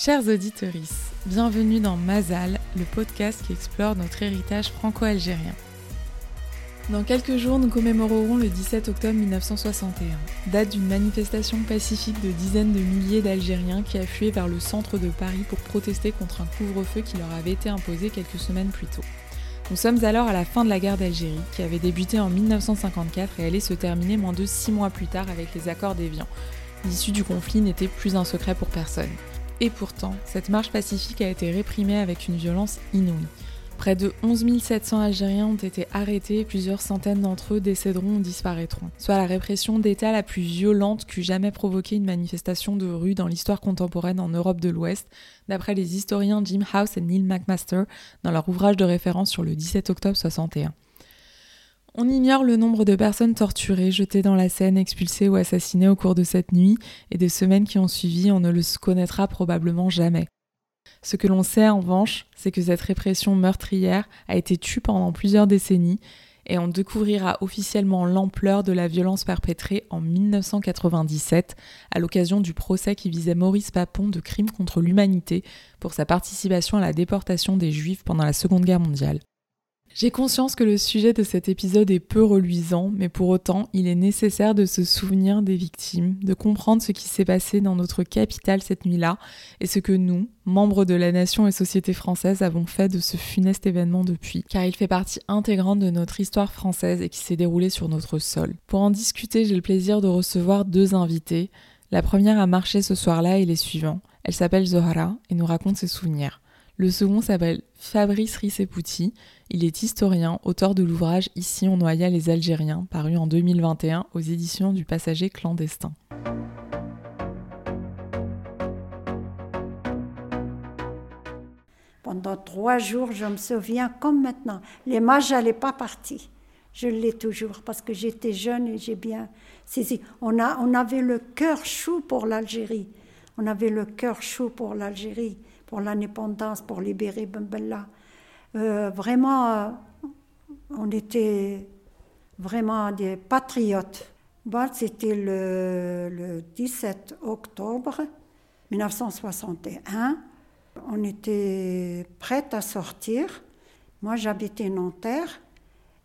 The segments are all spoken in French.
Chers auditeurs, bienvenue dans Mazal, le podcast qui explore notre héritage franco-algérien. Dans quelques jours, nous commémorerons le 17 octobre 1961, date d'une manifestation pacifique de dizaines de milliers d'Algériens qui affluaient vers le centre de Paris pour protester contre un couvre-feu qui leur avait été imposé quelques semaines plus tôt. Nous sommes alors à la fin de la guerre d'Algérie, qui avait débuté en 1954 et allait se terminer moins de six mois plus tard avec les accords d'Évian. L'issue du conflit n'était plus un secret pour personne. Et pourtant, cette marche pacifique a été réprimée avec une violence inouïe. Près de 11 700 Algériens ont été arrêtés et plusieurs centaines d'entre eux décéderont ou disparaîtront, soit la répression d'État la plus violente qu'eût jamais provoqué une manifestation de rue dans l'histoire contemporaine en Europe de l'Ouest, d'après les historiens Jim House et Neil McMaster dans leur ouvrage de référence sur le 17 octobre 61. On ignore le nombre de personnes torturées, jetées dans la Seine, expulsées ou assassinées au cours de cette nuit et des semaines qui ont suivi, on ne le connaîtra probablement jamais. Ce que l'on sait en revanche, c'est que cette répression meurtrière a été tue pendant plusieurs décennies et on découvrira officiellement l'ampleur de la violence perpétrée en 1997 à l'occasion du procès qui visait Maurice Papon de crimes contre l'humanité pour sa participation à la déportation des Juifs pendant la Seconde Guerre mondiale. J'ai conscience que le sujet de cet épisode est peu reluisant, mais pour autant, il est nécessaire de se souvenir des victimes, de comprendre ce qui s'est passé dans notre capitale cette nuit-là, et ce que nous, membres de la nation et société française, avons fait de ce funeste événement depuis, car il fait partie intégrante de notre histoire française et qui s'est déroulé sur notre sol. Pour en discuter, j'ai le plaisir de recevoir deux invités. La première a marché ce soir-là et les suivants. Elle s'appelle Zohara et nous raconte ses souvenirs. Le second s'appelle Fabrice Rissepouti. Il est historien, auteur de l'ouvrage Ici on noya les Algériens, paru en 2021 aux éditions du Passager clandestin. Pendant trois jours, je me souviens comme maintenant. Les mages n'allaient pas partir. Je l'ai toujours parce que j'étais jeune et j'ai bien saisi. On, a, on avait le cœur chaud pour l'Algérie. On avait le cœur chaud pour l'Algérie pour l'indépendance, pour libérer Bembella. Euh, vraiment, euh, on était vraiment des patriotes. C'était le, le 17 octobre 1961. On était prête à sortir. Moi, j'habitais Nanterre.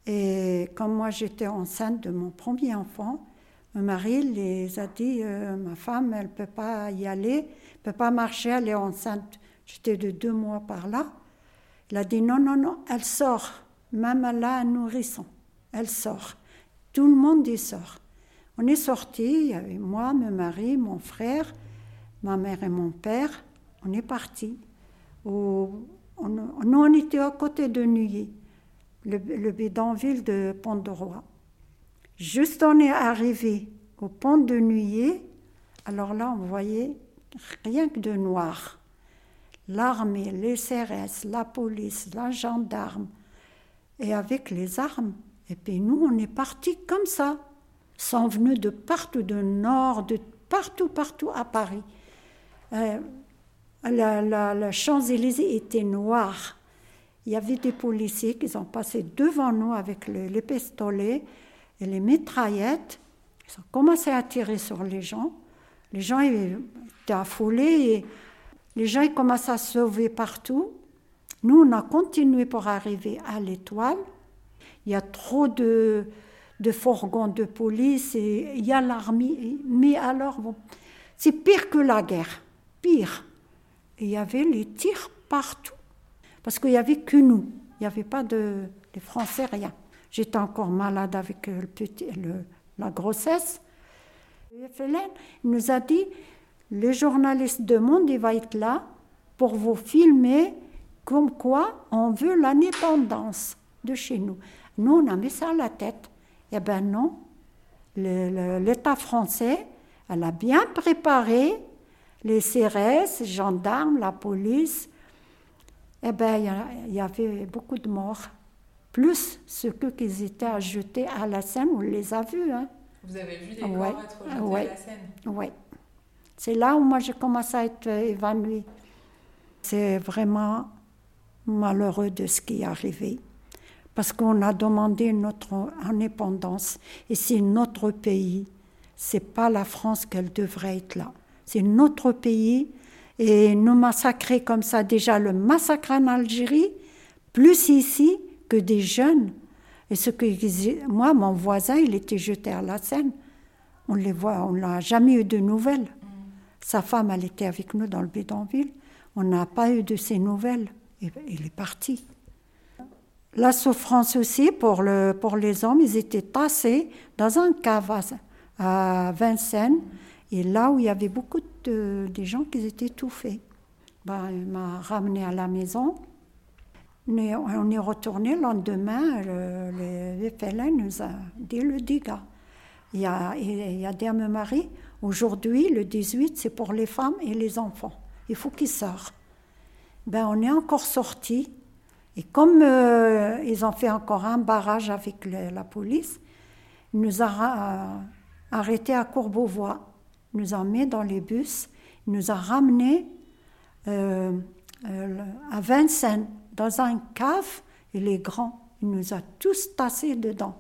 Et comme moi, j'étais enceinte de mon premier enfant, mon mari les a dit euh, Ma femme, elle ne peut pas y aller, ne peut pas marcher, elle est enceinte J'étais de deux mois par là. Il a dit non, non, non, elle sort. Même là, un nourrisson. Elle sort. Tout le monde y sort. On est sortis, il y avait moi, mon mari, mon frère, ma mère et mon père. On est partis. on, nous, on était à côté de Neuilly, le, le bidonville de Pont-de-Roi. Juste on est arrivé au pont de Neuilly, alors là, on voyait rien que de noir l'armée, les CRS, la police, la gendarme, et avec les armes. Et puis nous, on est partis comme ça, sont venus de partout, de nord, de partout, partout à Paris. Euh, la, la, Champs-Élysées était noire. Il y avait des policiers qui ont passé devant nous avec les pistolets et les mitraillettes. Ils ont commencé à tirer sur les gens. Les gens étaient affolés et les gens commencent à se sauver partout. Nous, on a continué pour arriver à l'étoile. Il y a trop de, de fourgons de police et il y a l'armée. Mais alors, c'est pire que la guerre. Pire. il y avait les tirs partout. Parce qu'il n'y avait que nous. Il n'y avait pas de, Français, rien. J'étais encore malade avec le petit, la grossesse. Il nous a dit le journaliste de Monde il va être là pour vous filmer comme quoi on veut l'indépendance de chez nous. Nous, on a mis ça à la tête. Eh bien non, l'État français, elle a bien préparé les CRS, les gendarmes, la police. Eh bien, il y, avait beaucoup de morts. Plus ce que qu'ils étaient à jeter à la Seine, on les a vus. Hein. Vous avez vu des corps être jetés à la Seine Oui. C'est là où moi j'ai commencé à être évanouie. C'est vraiment malheureux de ce qui est arrivé. Parce qu'on a demandé notre indépendance. Et c'est notre pays. C'est pas la France qu'elle devrait être là. C'est notre pays. et nous massacrer comme ça. Déjà le massacre en Algérie, plus ici que des jeunes. Et ce que moi, mon voisin, il était jeté à la Seine. On les voit, on n'a jamais eu de nouvelles. Sa femme, elle était avec nous dans le bidonville. On n'a pas eu de ses nouvelles. Il est parti. La souffrance aussi pour, le, les hommes, ils étaient tassés dans un cave à, Vincennes, et là où il y avait beaucoup de, gens qui étaient étouffés. Ben, il m'a ramené à la maison. On est, retourné le lendemain, le, le FLN nous a dit le dégât. Il y a, il y a dit à mon mari, aujourd'hui, le 18, c'est pour les femmes et les enfants. Il faut qu'ils sortent. Ben, on est encore sortis. Et comme euh, ils ont fait encore un barrage avec la police, ils nous ont euh, arrêtés à Courbevoie, ils nous ont mis dans les bus, ils nous ont ramenés euh, à Vincennes, dans un cave, il est grand. Il nous a tous tassés dedans.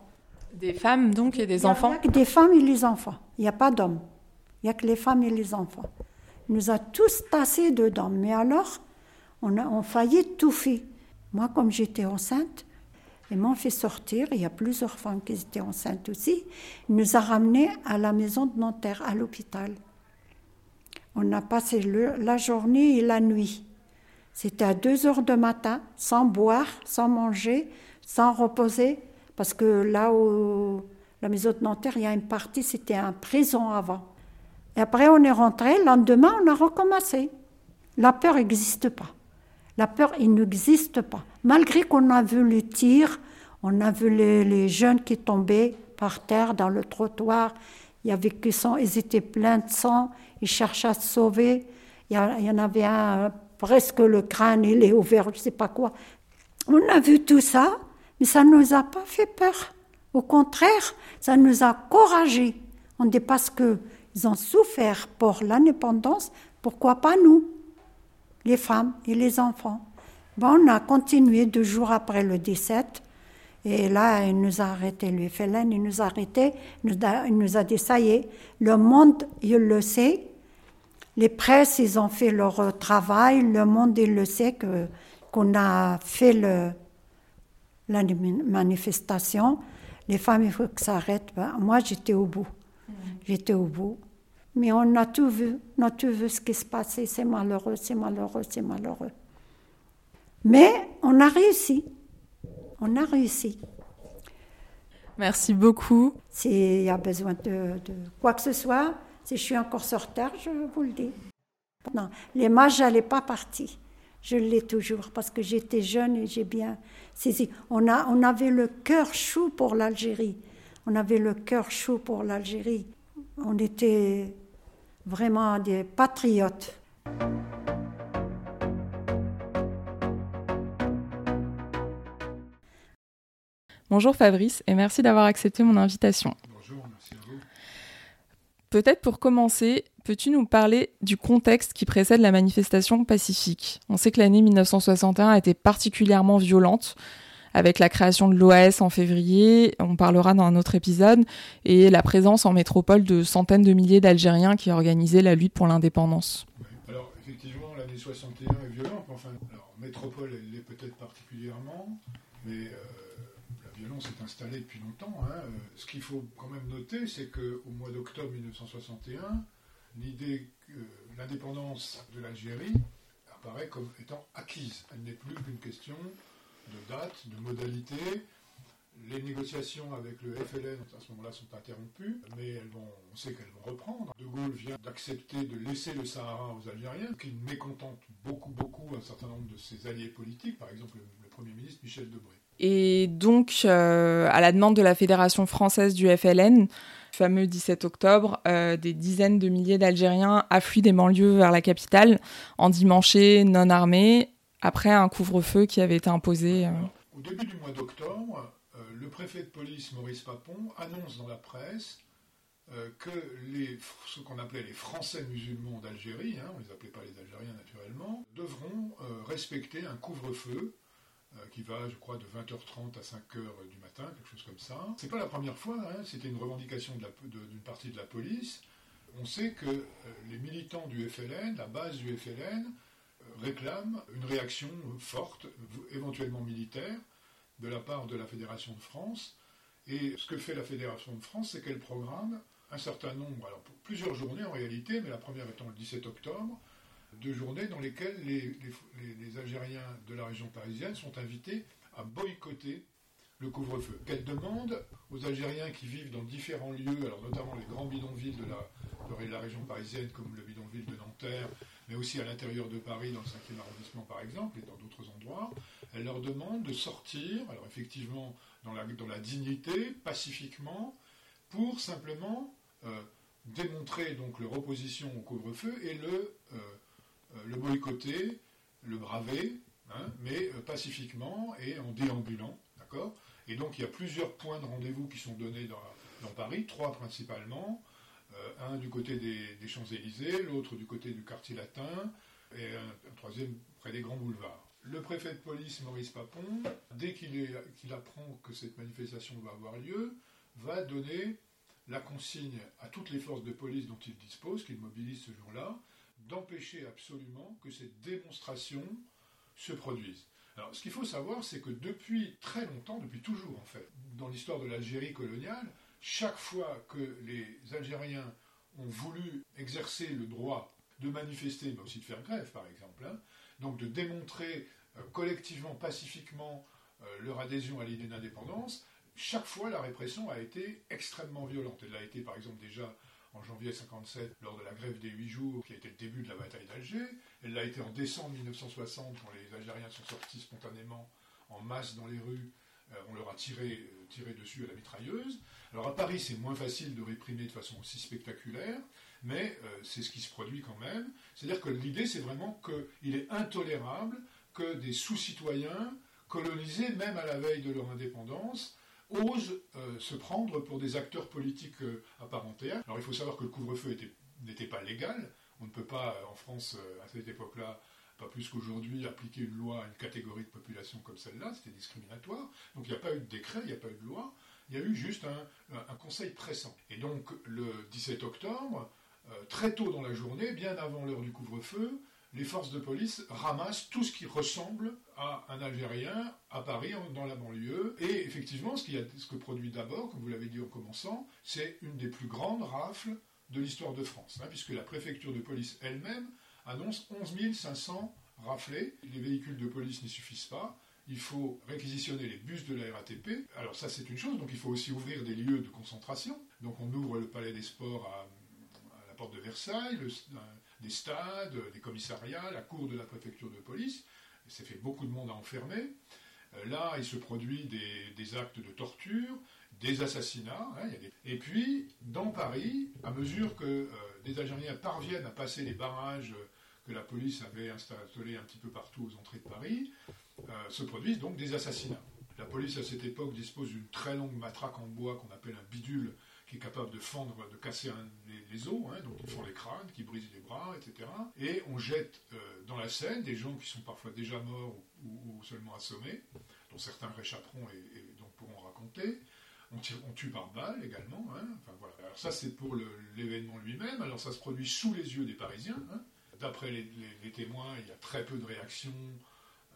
Des femmes donc et des enfants Il n'y a que des femmes et les enfants. Il n'y a pas d'hommes. Il n'y a que les femmes et les enfants. Il nous a tous tassés dedans. Mais alors, on a on failli étouffer. Moi, comme j'étais enceinte, ils m'ont fait sortir. Il y a plusieurs femmes qui étaient enceintes aussi. Nous a ramenés à la maison de Nanterre, à l'hôpital. On a passé la journée et la nuit. C'était à 2 heures du matin, sans boire, sans manger, sans reposer, parce que là où la maison de Nanterre, il y a une partie, c'était un prison avant. Et après, on est rentré, le lendemain, on a recommencé. La peur n'existe pas. La peur, il n'existe pas. Malgré qu'on a vu les tirs, on a vu les, jeunes qui tombaient par terre dans le trottoir. Il y avait qui sont, ils étaient pleins de sang, ils cherchaient à se sauver. Il y, en avait un, presque le crâne, il est ouvert, je ne sais pas quoi. On a vu tout ça, mais ça ne nous a pas fait peur. Au contraire, ça nous a encouragés. On dit parce qu'ils ont souffert pour l'indépendance, pourquoi pas nous les femmes et les enfants? Bon, on a continué deux jours après le 17. Et là, il nous a arrêté, le FLN, il nous a arrêté, il nous a, dit, ça y est, le monde, il le sait. Les presses, ils ont fait leur travail, le monde, il le sait que, qu'on a fait le, la manifestation. Les femmes, il faut que ça arrête. Ben, moi, j'étais au bout. Mmh. J'étais au bout. Mais on a tout vu, on a tout vu ce qui se passait. C'est malheureux, c'est malheureux, c'est malheureux. Mais on a réussi. On a réussi. Merci beaucoup. S'il y a besoin de, quoi que ce soit, si je suis encore sur Terre, je vous le dis. Non, l'image, elle n'est pas partie. Je l'ai toujours parce que j'étais jeune et j'ai bien On, on avait le cœur chaud pour l'Algérie. On avait le cœur chaud pour l'Algérie. On était vraiment des patriotes. Bonjour Fabrice et merci d'avoir accepté mon invitation. Bonjour, merci à vous. Peut-être pour commencer, peux-tu nous parler du contexte qui précède la manifestation pacifique? On sait que l'année 1961 a été particulièrement violente avec la création de l'OAS en février, on parlera dans un autre épisode, et la présence en métropole de centaines de milliers d'Algériens qui organisaient la lutte pour l'indépendance. Alors effectivement, l'année 61 est violente, enfin, alors, métropole, elle l'est peut-être particulièrement, mais euh, la violence est installée depuis longtemps. Hein. Ce qu'il faut quand même noter, c'est qu'au mois d'octobre 1961, l'idée que l'indépendance de l'Algérie apparaît comme étant acquise. Elle n'est plus qu'une question de date, de modalité. Les négociations avec le FLN à ce moment-là sont interrompues, mais on sait qu'elles vont reprendre. De Gaulle vient d'accepter de laisser le Sahara aux Algériens, qui mécontente beaucoup, beaucoup un certain nombre de ses alliés politiques, par exemple le, Premier ministre Michel Debré. Et donc, euh, à la demande de la Fédération française du FLN, fameux 17 octobre, euh, des dizaines de milliers d'Algériens affluent des banlieues vers la capitale, en dimanche non armés, après un couvre-feu qui avait été imposé. Euh. au début du mois d'octobre, le préfet de police Maurice Papon annonce dans la presse que les, ce qu'on appelait les Français musulmans d'Algérie, hein, on ne les appelait pas les Algériens naturellement, devront respecter un couvre-feu qui va, je crois, de 20h30 à 5h du matin, quelque chose comme ça. C'est pas la première fois, hein, c'était une revendication d'une partie de la police. on sait que euh, les militants du FLN, la base du FLN, euh, réclament une réaction forte, éventuellement militaire, de la part de la Fédération de France. Et ce que fait la Fédération de France, c'est qu'elle programme un certain nombre, alors plusieurs journées en réalité, mais la première étant le 17 octobre, de journées dans lesquelles les, les Algériens de la région parisienne sont invités à boycotter le couvre-feu. Qu'elle demande aux Algériens qui vivent dans différents lieux, alors notamment les grands bidonvilles de la, de la région parisienne, comme le bidonville de Nanterre, mais aussi à l'intérieur de Paris, dans le 5e arrondissement par exemple, et dans d'autres endroits, elle leur demande de sortir, alors effectivement dans la, dans la dignité, pacifiquement, pour simplement euh, démontrer donc leur opposition au couvre-feu et le, euh, le boycotter, le braver, hein, mais pacifiquement et en déambulant, d'accord? Et donc il y a plusieurs points de rendez-vous qui sont donnés dans, Paris, trois principalement, euh, un du côté des, Champs-Élysées, l'autre du côté du quartier latin, et un, troisième près des grands boulevards. Le préfet de police, Maurice Papon, dès qu'il apprend que cette manifestation va avoir lieu, va donner la consigne à toutes les forces de police dont il dispose, qu'il mobilise ce jour-là, d'empêcher absolument que cette démonstration se produise. Alors, ce qu'il faut savoir, c'est que depuis très longtemps, depuis toujours en fait, dans l'histoire de l'Algérie coloniale, chaque fois que les Algériens ont voulu exercer le droit de manifester, mais aussi de faire grève par exemple, hein, donc de démontrer euh, collectivement, pacifiquement euh, leur adhésion à l'idée d'indépendance, chaque fois la répression a été extrêmement violente. Elle l'a été par exemple déjà en janvier 57 lors de la grève des huit jours qui a été le début de la bataille d'Alger. Elle l'a été en décembre 1960 quand les Algériens sont sortis spontanément en masse dans les rues. Euh, on leur a tiré, euh, tiré dessus à la mitrailleuse. Alors à Paris, c'est moins facile de réprimer de façon aussi spectaculaire, mais euh, c'est ce qui se produit quand même. C'est-à-dire que l'idée, c'est vraiment qu'il est intolérable que des sous-citoyens, colonisés même à la veille de leur indépendance, osent euh, se prendre pour des acteurs politiques euh, à. Alors il faut savoir que le couvre-feu n'était pas légal. On ne peut pas, euh, en France, à cette époque-là, pas plus qu'aujourd'hui, appliquer une loi à une catégorie de population comme celle-là. C'était discriminatoire. Donc il n'y a pas eu de décret, il n'y a pas eu de loi. Il y a eu juste un, un conseil pressant. Et donc le 17 octobre, très tôt dans la journée, bien avant l'heure du couvre-feu, les forces de police ramassent tout ce qui ressemble à un Algérien à Paris, dans la banlieue. Et effectivement, ce, ce que produit d'abord, comme vous l'avez dit en commençant, c'est une des plus grandes rafles de l'histoire de France, hein, puisque la préfecture de police elle-même annonce 11 500 raflés. Les véhicules de police n'y suffisent pas. Il faut réquisitionner les bus de la RATP. Alors ça, c'est une chose. Donc il faut aussi ouvrir des lieux de concentration. Donc on ouvre le Palais des Sports à, la porte de Versailles, le, des stades, des commissariats, la cour de la préfecture de police. Ça fait beaucoup de monde à enfermer. Euh, là, il se produit des, actes de torture, des assassinats. Hein, Et puis, dans Paris, à mesure que euh, des Algériens parviennent à passer les barrages que la police avait installés un petit peu partout aux entrées de Paris, euh, se produisent donc des assassinats. La police, à cette époque, dispose d'une très longue matraque en bois qu'on appelle un bidule, qui est capable de fendre, de casser les, os, hein, donc ils font les crânes, qui brisent les bras, etc. Et on jette euh, dans la Seine des gens qui sont parfois déjà morts ou, seulement assommés, dont certains réchapperont et, donc pourront raconter. On, tue par balle également. Hein. enfin, voilà. Alors ça, c'est pour l'événement lui-même. Alors ça se produit sous les yeux des Parisiens. Hein. D'après les, témoins, il y a très peu de réactions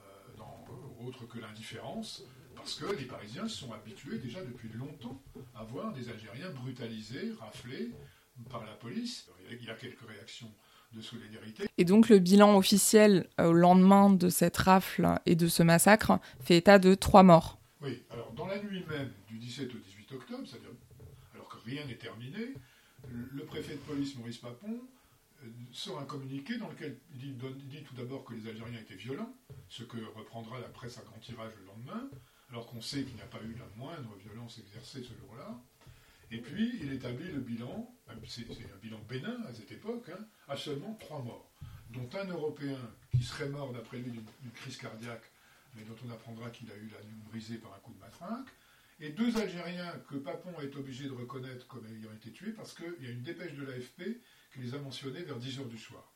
euh, autre que l'indifférence. Parce que les Parisiens sont habitués déjà depuis longtemps à voir des Algériens brutalisés, raflés par la police. Il y a quelques réactions de solidarité. Et donc le bilan officiel euh, au lendemain de cette rafle et de ce massacre fait état de trois morts. Oui, alors dans la nuit même du 17 au 18 octobre, c'est-à-dire alors que rien n'est terminé, le préfet de police Maurice Papon euh, sort un communiqué dans lequel il dit tout d'abord que les Algériens étaient violents, ce que reprendra la presse à grand tirage le lendemain, alors qu'on sait qu'il n'y a pas eu la moindre violence exercée ce jour-là. Et puis, il établit le bilan, c'est un bilan bénin à cette époque, hein, à seulement trois morts, dont un Européen qui serait mort d'après lui d'une crise cardiaque, mais dont on apprendra qu'il a eu la nuque brisée par un coup de matraque, et deux Algériens que Papon est obligé de reconnaître comme ayant été tués parce qu'il y a une dépêche de l'AFP qui les a mentionnés vers 10 heures du soir.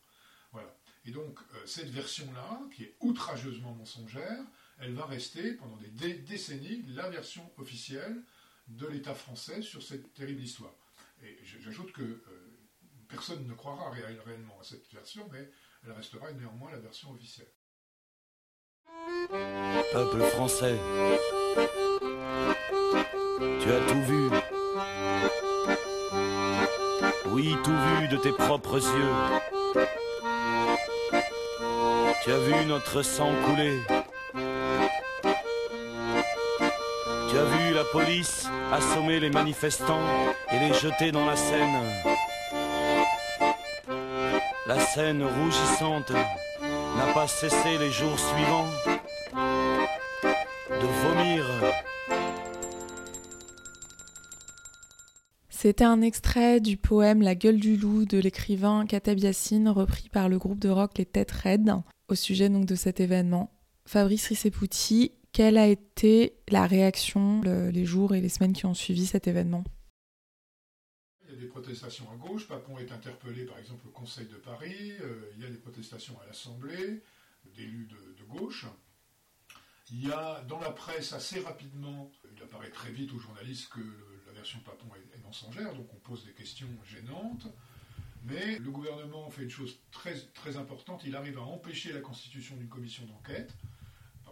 Voilà. Et donc, euh, cette version-là, qui est outrageusement mensongère, elle va rester pendant des décennies la version officielle de l'État français sur cette terrible histoire. Et j'ajoute que euh, personne ne croira réellement à cette version, mais elle restera néanmoins la version officielle. Peuple français, tu as tout vu. Oui, tout vu de tes propres yeux. Tu as vu notre sang couler. La police assommer les manifestants et les jeter dans la Seine. La Seine rougissante n'a pas cessé les jours suivants de vomir. C'était un extrait du poème La gueule du loup de l'écrivain Katab Yassine, repris par le groupe de rock Les Têtes Raides, au sujet donc de cet événement. Fabrice Rissepouti, quelle a été la réaction les jours et les semaines qui ont suivi cet événement? Il y a des protestations à gauche, Papon est interpellé par exemple au Conseil de Paris, euh, il y a des protestations à l'Assemblée, d'élus de, gauche. Il y a dans la presse assez rapidement, il apparaît très vite aux journalistes que la version Papon est, est mensongère, donc on pose des questions gênantes. Mais le gouvernement fait une chose très, très importante, il arrive à empêcher la constitution d'une commission d'enquête,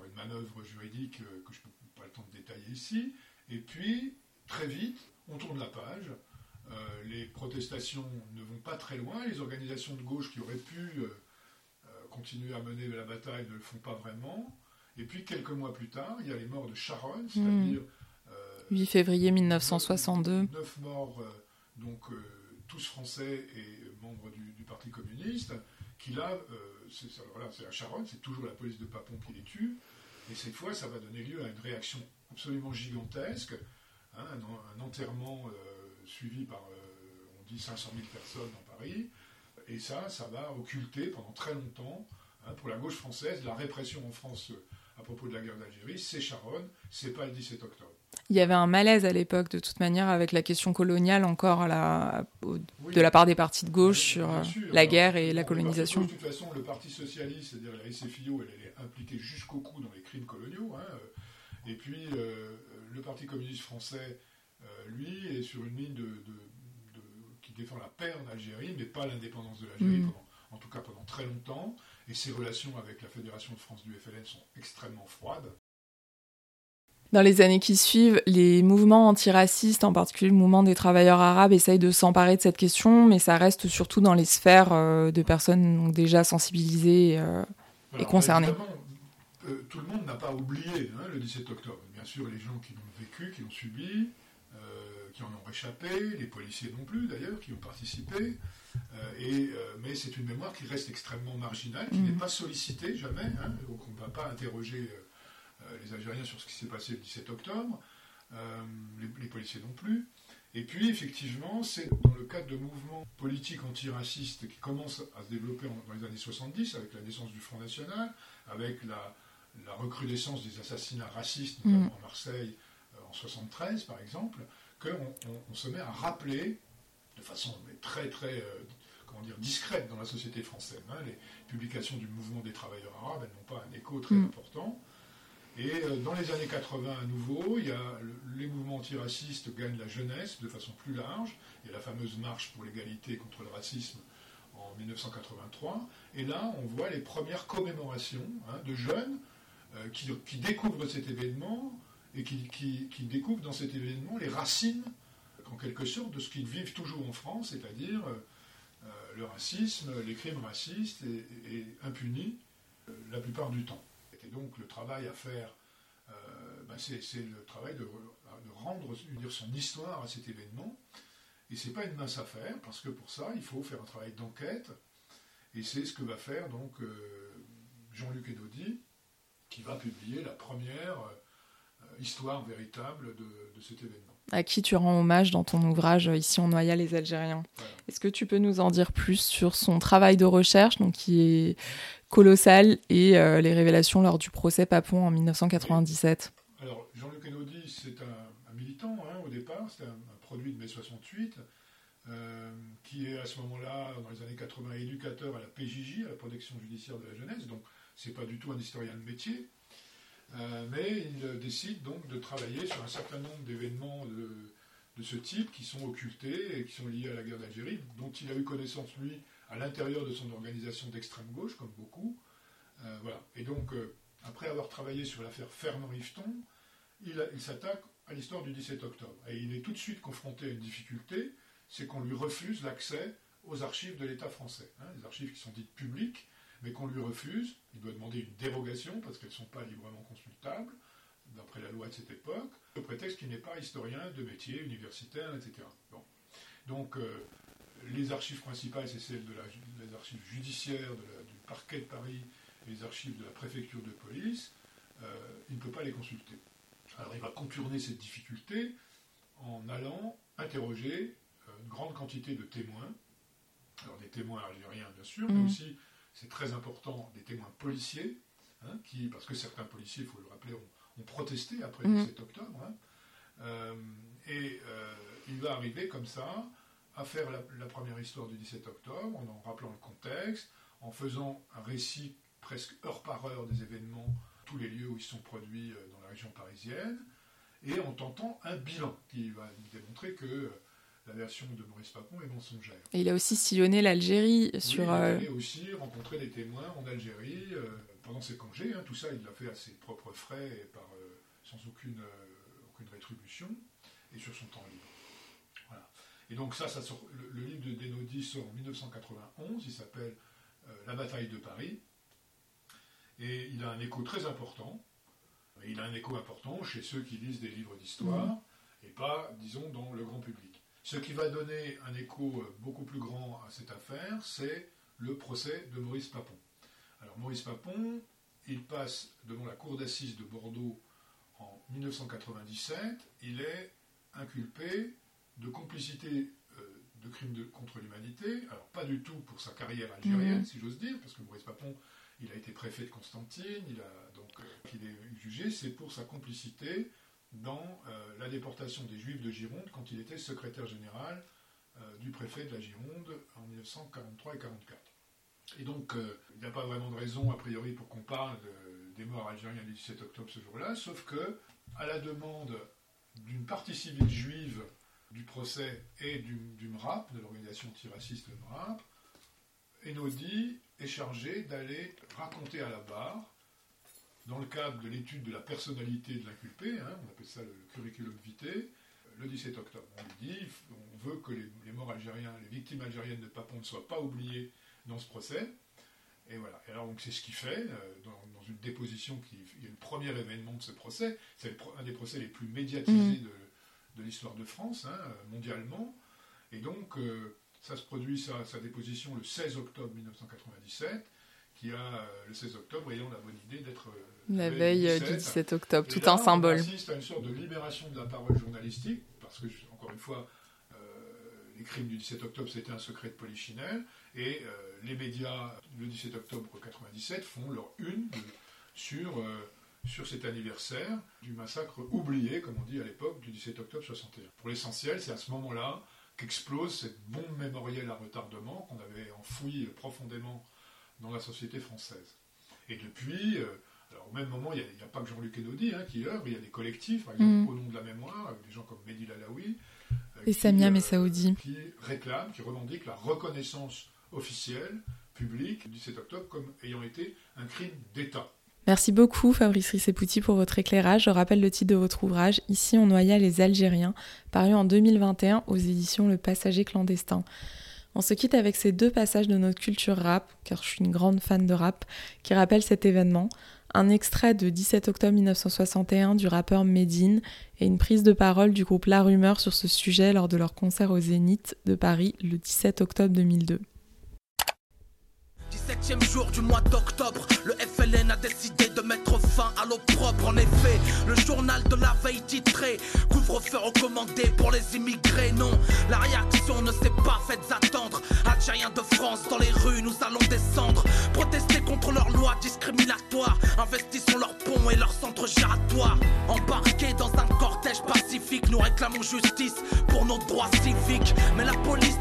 une manœuvre juridique euh, que je n'ai pas le temps de détailler ici, et puis, très vite, on tourne la page, euh, les protestations ne vont pas très loin, les organisations de gauche qui auraient pu euh, continuer à mener la bataille ne le font pas vraiment, et puis quelques mois plus tard, il y a les morts de Sharon, hmm. c'est-à-dire... 8 février 1962. 9 morts, donc tous français et membres du, Parti communiste, qui là, c'est la Charonne, c'est toujours la police de Papon qui les tue, et cette fois, ça va donner lieu à une réaction absolument gigantesque, hein, un, enterrement euh, suivi par, euh, on dit, 500 000 personnes dans Paris, et ça, ça va occulter pendant très longtemps, hein, pour la gauche française, la répression en France à propos de la guerre d'Algérie, c'est Charonne, c'est pas le 17 octobre. Il y avait un malaise à l'époque, de toute manière, avec la question coloniale encore la, de la part des partis de gauche sur euh, la guerre et la colonisation. De, toute façon, le Parti socialiste, c'est-à-dire la SFIO, elle, est impliquée jusqu'au cou dans les crimes coloniaux. Hein, euh, et puis, euh, le Parti communiste français, lui, est sur une ligne de, qui défend la paix en Algérie, mais pas l'indépendance de l'Algérie, mm. en tout cas pendant très longtemps. Et ses relations avec la Fédération de France du FLN sont extrêmement froides. Dans les années qui suivent, les mouvements antiracistes, en particulier le mouvement des travailleurs arabes, essayent de s'emparer de cette question, mais ça reste surtout dans les sphères euh, de personnes déjà sensibilisées euh, et concernées. Euh, tout le monde n'a pas oublié hein, le 17 octobre. Bien sûr, les gens qui l'ont vécu, qui l'ont subi, qui en ont échappé, les policiers non plus d'ailleurs, qui ont participé. et, mais c'est une mémoire qui reste extrêmement marginale, qui mmh. n'est pas sollicitée jamais. Hein, donc on ne va pas interroger euh, les Algériens sur ce qui s'est passé le 17 octobre, euh, les, policiers non plus. Et puis, effectivement, c'est dans le cadre de mouvements politiques antiracistes qui commencent à se développer dans les années 70, avec la naissance du Front National, avec la, recrudescence des assassinats racistes, notamment mm. à Marseille euh, en 73, par exemple, qu'on on, se met à rappeler, de façon très, très comment dire, discrète dans la société française, hein, les publications du mouvement des travailleurs arabes, elles n'ont pas un écho très mm. important. Et euh, dans les années 80 à nouveau, il y a les mouvements antiracistes gagnent la jeunesse de façon plus large. Il y a la fameuse marche pour l'égalité contre le racisme en 1983. Et là, on voit les premières commémorations hein, de jeunes euh, qui, découvrent cet événement et qui, découvrent dans cet événement les racines, en quelque sorte, de ce qu'ils vivent toujours en France, c'est-à-dire euh, le racisme, les crimes racistes et impunis la plupart du temps. Et donc le travail à faire, euh, ben, c'est le travail de, rendre dire, son histoire à cet événement. Et ce n'est pas une mince affaire, parce que pour ça, il faut faire un travail d'enquête. Et c'est ce que va faire donc euh, Jean-Luc Edaudy, qui va publier la première euh, histoire véritable de, cet événement. À qui tu rends hommage dans ton ouvrage Ici on noya les Algériens. Est-ce que tu peux nous en dire plus sur son travail de recherche, donc qui est colossal et euh, les révélations lors du procès Papon en 1997 Alors, Jean-Luc Enodi, c'est un, militant hein, au départ, c'est un, produit de mai 68, euh, qui est à ce moment-là, dans les années 80, éducateur à la PJJ, à la protection judiciaire de la jeunesse, donc c'est pas du tout un historien de métier. Euh, mais il décide donc de travailler sur un certain nombre d'événements de, ce type qui sont occultés et qui sont liés à la guerre d'Algérie, dont il a eu connaissance, lui, à l'intérieur de son organisation d'extrême gauche, comme beaucoup. Euh, voilà. Et donc, euh, après avoir travaillé sur l'affaire Fernand-Rifton, il, il s'attaque à l'histoire du 17 octobre. Et il est tout de suite confronté à une difficulté, c'est qu'on lui refuse l'accès aux archives de l'État français. Hein, les archives qui sont dites publiques, mais qu'on lui refuse. Il doit demander une dérogation parce qu'elles ne sont pas librement consultables, d'après la loi de cette époque, au prétexte qu'il n'est pas historien de métier, universitaire, etc. Donc, euh, les archives principales, c'est celles de la, des archives judiciaires du parquet de Paris et les archives de la préfecture de police. Euh, il ne peut pas les consulter. Alors, il va contourner cette difficulté en allant interroger euh, une grande quantité de témoins. Alors, des témoins algériens, bien sûr, mais mmh. aussi c'est très important, des témoins policiers, hein, qui, parce que certains policiers, il faut le rappeler, ont, protesté après le 17 octobre. Hein. Euh, et euh, il va arriver comme ça à faire la, première histoire du 17 octobre, en en rappelant le contexte, en faisant un récit presque heure par heure des événements, tous les lieux où ils sont produits euh, dans la région parisienne, et en tentant un bilan qui va démontrer que la version de Maurice Papon est mensongère. Et il a aussi sillonné l'Algérie sur. il a euh, aussi rencontré des témoins en Algérie euh, pendant ses congés. Hein. tout ça, il l'a fait à ses propres frais et par, euh, sans aucune, aucune rétribution et sur son temps libre. Voilà. Et donc ça, ça sort, le, livre de Denodi sort en 1991. Il s'appelle La bataille de Paris. Et il a un écho très important. il a un écho important chez ceux qui lisent des livres d'histoire mmh. et pas, disons, dans le grand public. Ce qui va donner un écho euh, beaucoup plus grand à cette affaire, c'est le procès de Maurice Papon. Alors Maurice Papon, il passe devant la cour d'assises de Bordeaux en 1997. Il est inculpé de complicité euh, de crimes contre l'humanité. Alors pas du tout pour sa carrière algérienne, mmh. si j'ose dire, parce que Maurice Papon, il a été préfet de Constantine, il a donc euh, il est jugé, c'est pour sa complicité dans euh, la déportation des Juifs de Gironde quand il était secrétaire général euh, du préfet de la Gironde en 1943 et 1944. Et donc, euh, il n'y a pas vraiment de raison, a priori, pour qu'on parle des morts algériens du 17 octobre ce jour-là, sauf que, à la demande d'une partie civile juive du procès et du, du MRAP, de l'organisation antiraciste MRAP, Enodi est chargé d'aller raconter à la barre dans le cadre de l'étude de la personnalité de l'inculpé, hein, on appelle ça le curriculum vitae, le 17 octobre. On lui dit on veut que les, morts algériens, les victimes algériennes de Papon ne soient pas oubliées dans ce procès. Et voilà. Et alors, donc, c'est ce qu'il fait euh, dans, une déposition qui a le premier événement de ce procès. C'est un des procès les plus médiatisés mmh. de, l'histoire de France, hein, mondialement. Et donc, euh, ça se produit, sa, sa déposition, le 16 octobre 1997 qui a euh, le 16 octobre ayant la bonne idée d'être euh, la veille euh, du 17 octobre, tout un symbole. On assiste à une sorte de libération de la parole journalistique, parce que, encore une fois, les crimes du 17 octobre, c'était un secret de polichinelle, et les médias, le 17 octobre 97, font leur une sur, sur cet anniversaire du massacre oublié, comme on dit à l'époque, du 17 octobre 61. Pour l'essentiel, c'est à ce moment-là qu'explose cette bombe mémorielle à retardement qu'on avait enfouie profondément dans la société française. Et depuis, euh, alors au même moment, il n'y a, pas que Jean-Luc Enodi hein, qui œuvre, il y a des collectifs, par exemple mm. au nom de la mémoire, des gens comme Mehdi Lalaoui, euh, et Samia euh, Messaoudi, qui réclament, qui revendiquent la reconnaissance officielle, publique, du 17 octobre comme ayant été un crime d'État. Merci beaucoup Fabrice Rissepouti pour votre éclairage. Je rappelle le titre de votre ouvrage, Ici on noya les Algériens, paru en 2021 aux éditions Le Passager clandestin. On se quitte avec ces deux passages de notre culture rap, car je suis une grande fan de rap, qui rappellent cet événement. Un extrait de 17 octobre 1961 du rappeur Medine et une prise de parole du groupe La Rumeur sur ce sujet lors de leur concert au Zénith de Paris le 17 octobre 2002. Septième jour du mois d'octobre, le FLN a décidé de mettre fin à l'opprobre. En effet, le journal de la veille titré Couvre-feu recommandé pour les immigrés. Non, la réaction ne s'est pas faite attendre. Algériens de France, dans les rues, nous allons descendre. Protester contre leurs lois discriminatoires. Investissons leurs ponts et leurs centres giratoires. Embarqués dans un cortège pacifique, nous réclamons justice pour nos droits civiques. Mais la police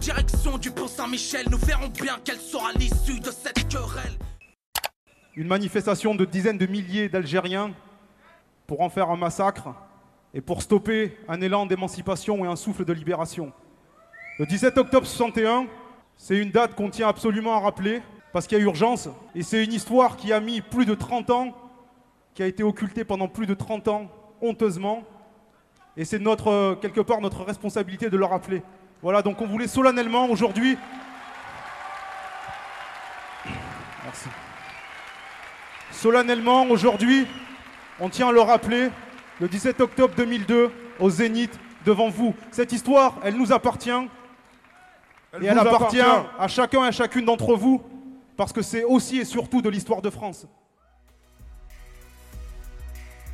direction du pont Saint-Michel. Nous verrons bien quelle sera l'issue de cette querelle. une manifestation de dizaines de milliers d'Algériens pour en faire un massacre et pour stopper un élan d'émancipation et un souffle de libération. Le 17 octobre 61, c'est une date qu'on tient absolument à rappeler parce qu'il y a urgence et c'est une histoire qui a mis plus de 30 ans, qui a été occultée pendant plus de 30 ans, honteusement. Et c'est notre, quelque part notre responsabilité de le rappeler. Voilà, donc on voulait solennellement aujourd'hui. Merci. Solennellement aujourd'hui, on tient à le rappeler, le 17 octobre 2002, au Zénith, devant vous. Cette histoire, elle nous appartient. et elle appartient appartient. à chacun et à chacune d'entre vous, parce que c'est aussi et surtout de l'histoire de France.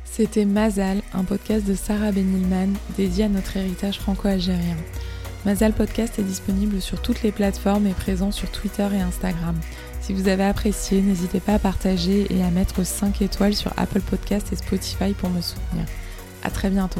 C'était Mazal, un podcast de Sarah Benilman dédié à notre héritage franco-algérien. Mazal Podcast est disponible sur toutes les plateformes et présent sur Twitter et Instagram. Si vous avez apprécié, n'hésitez pas à partager et à mettre 5 étoiles sur Apple Podcast et Spotify pour me soutenir. À très bientôt.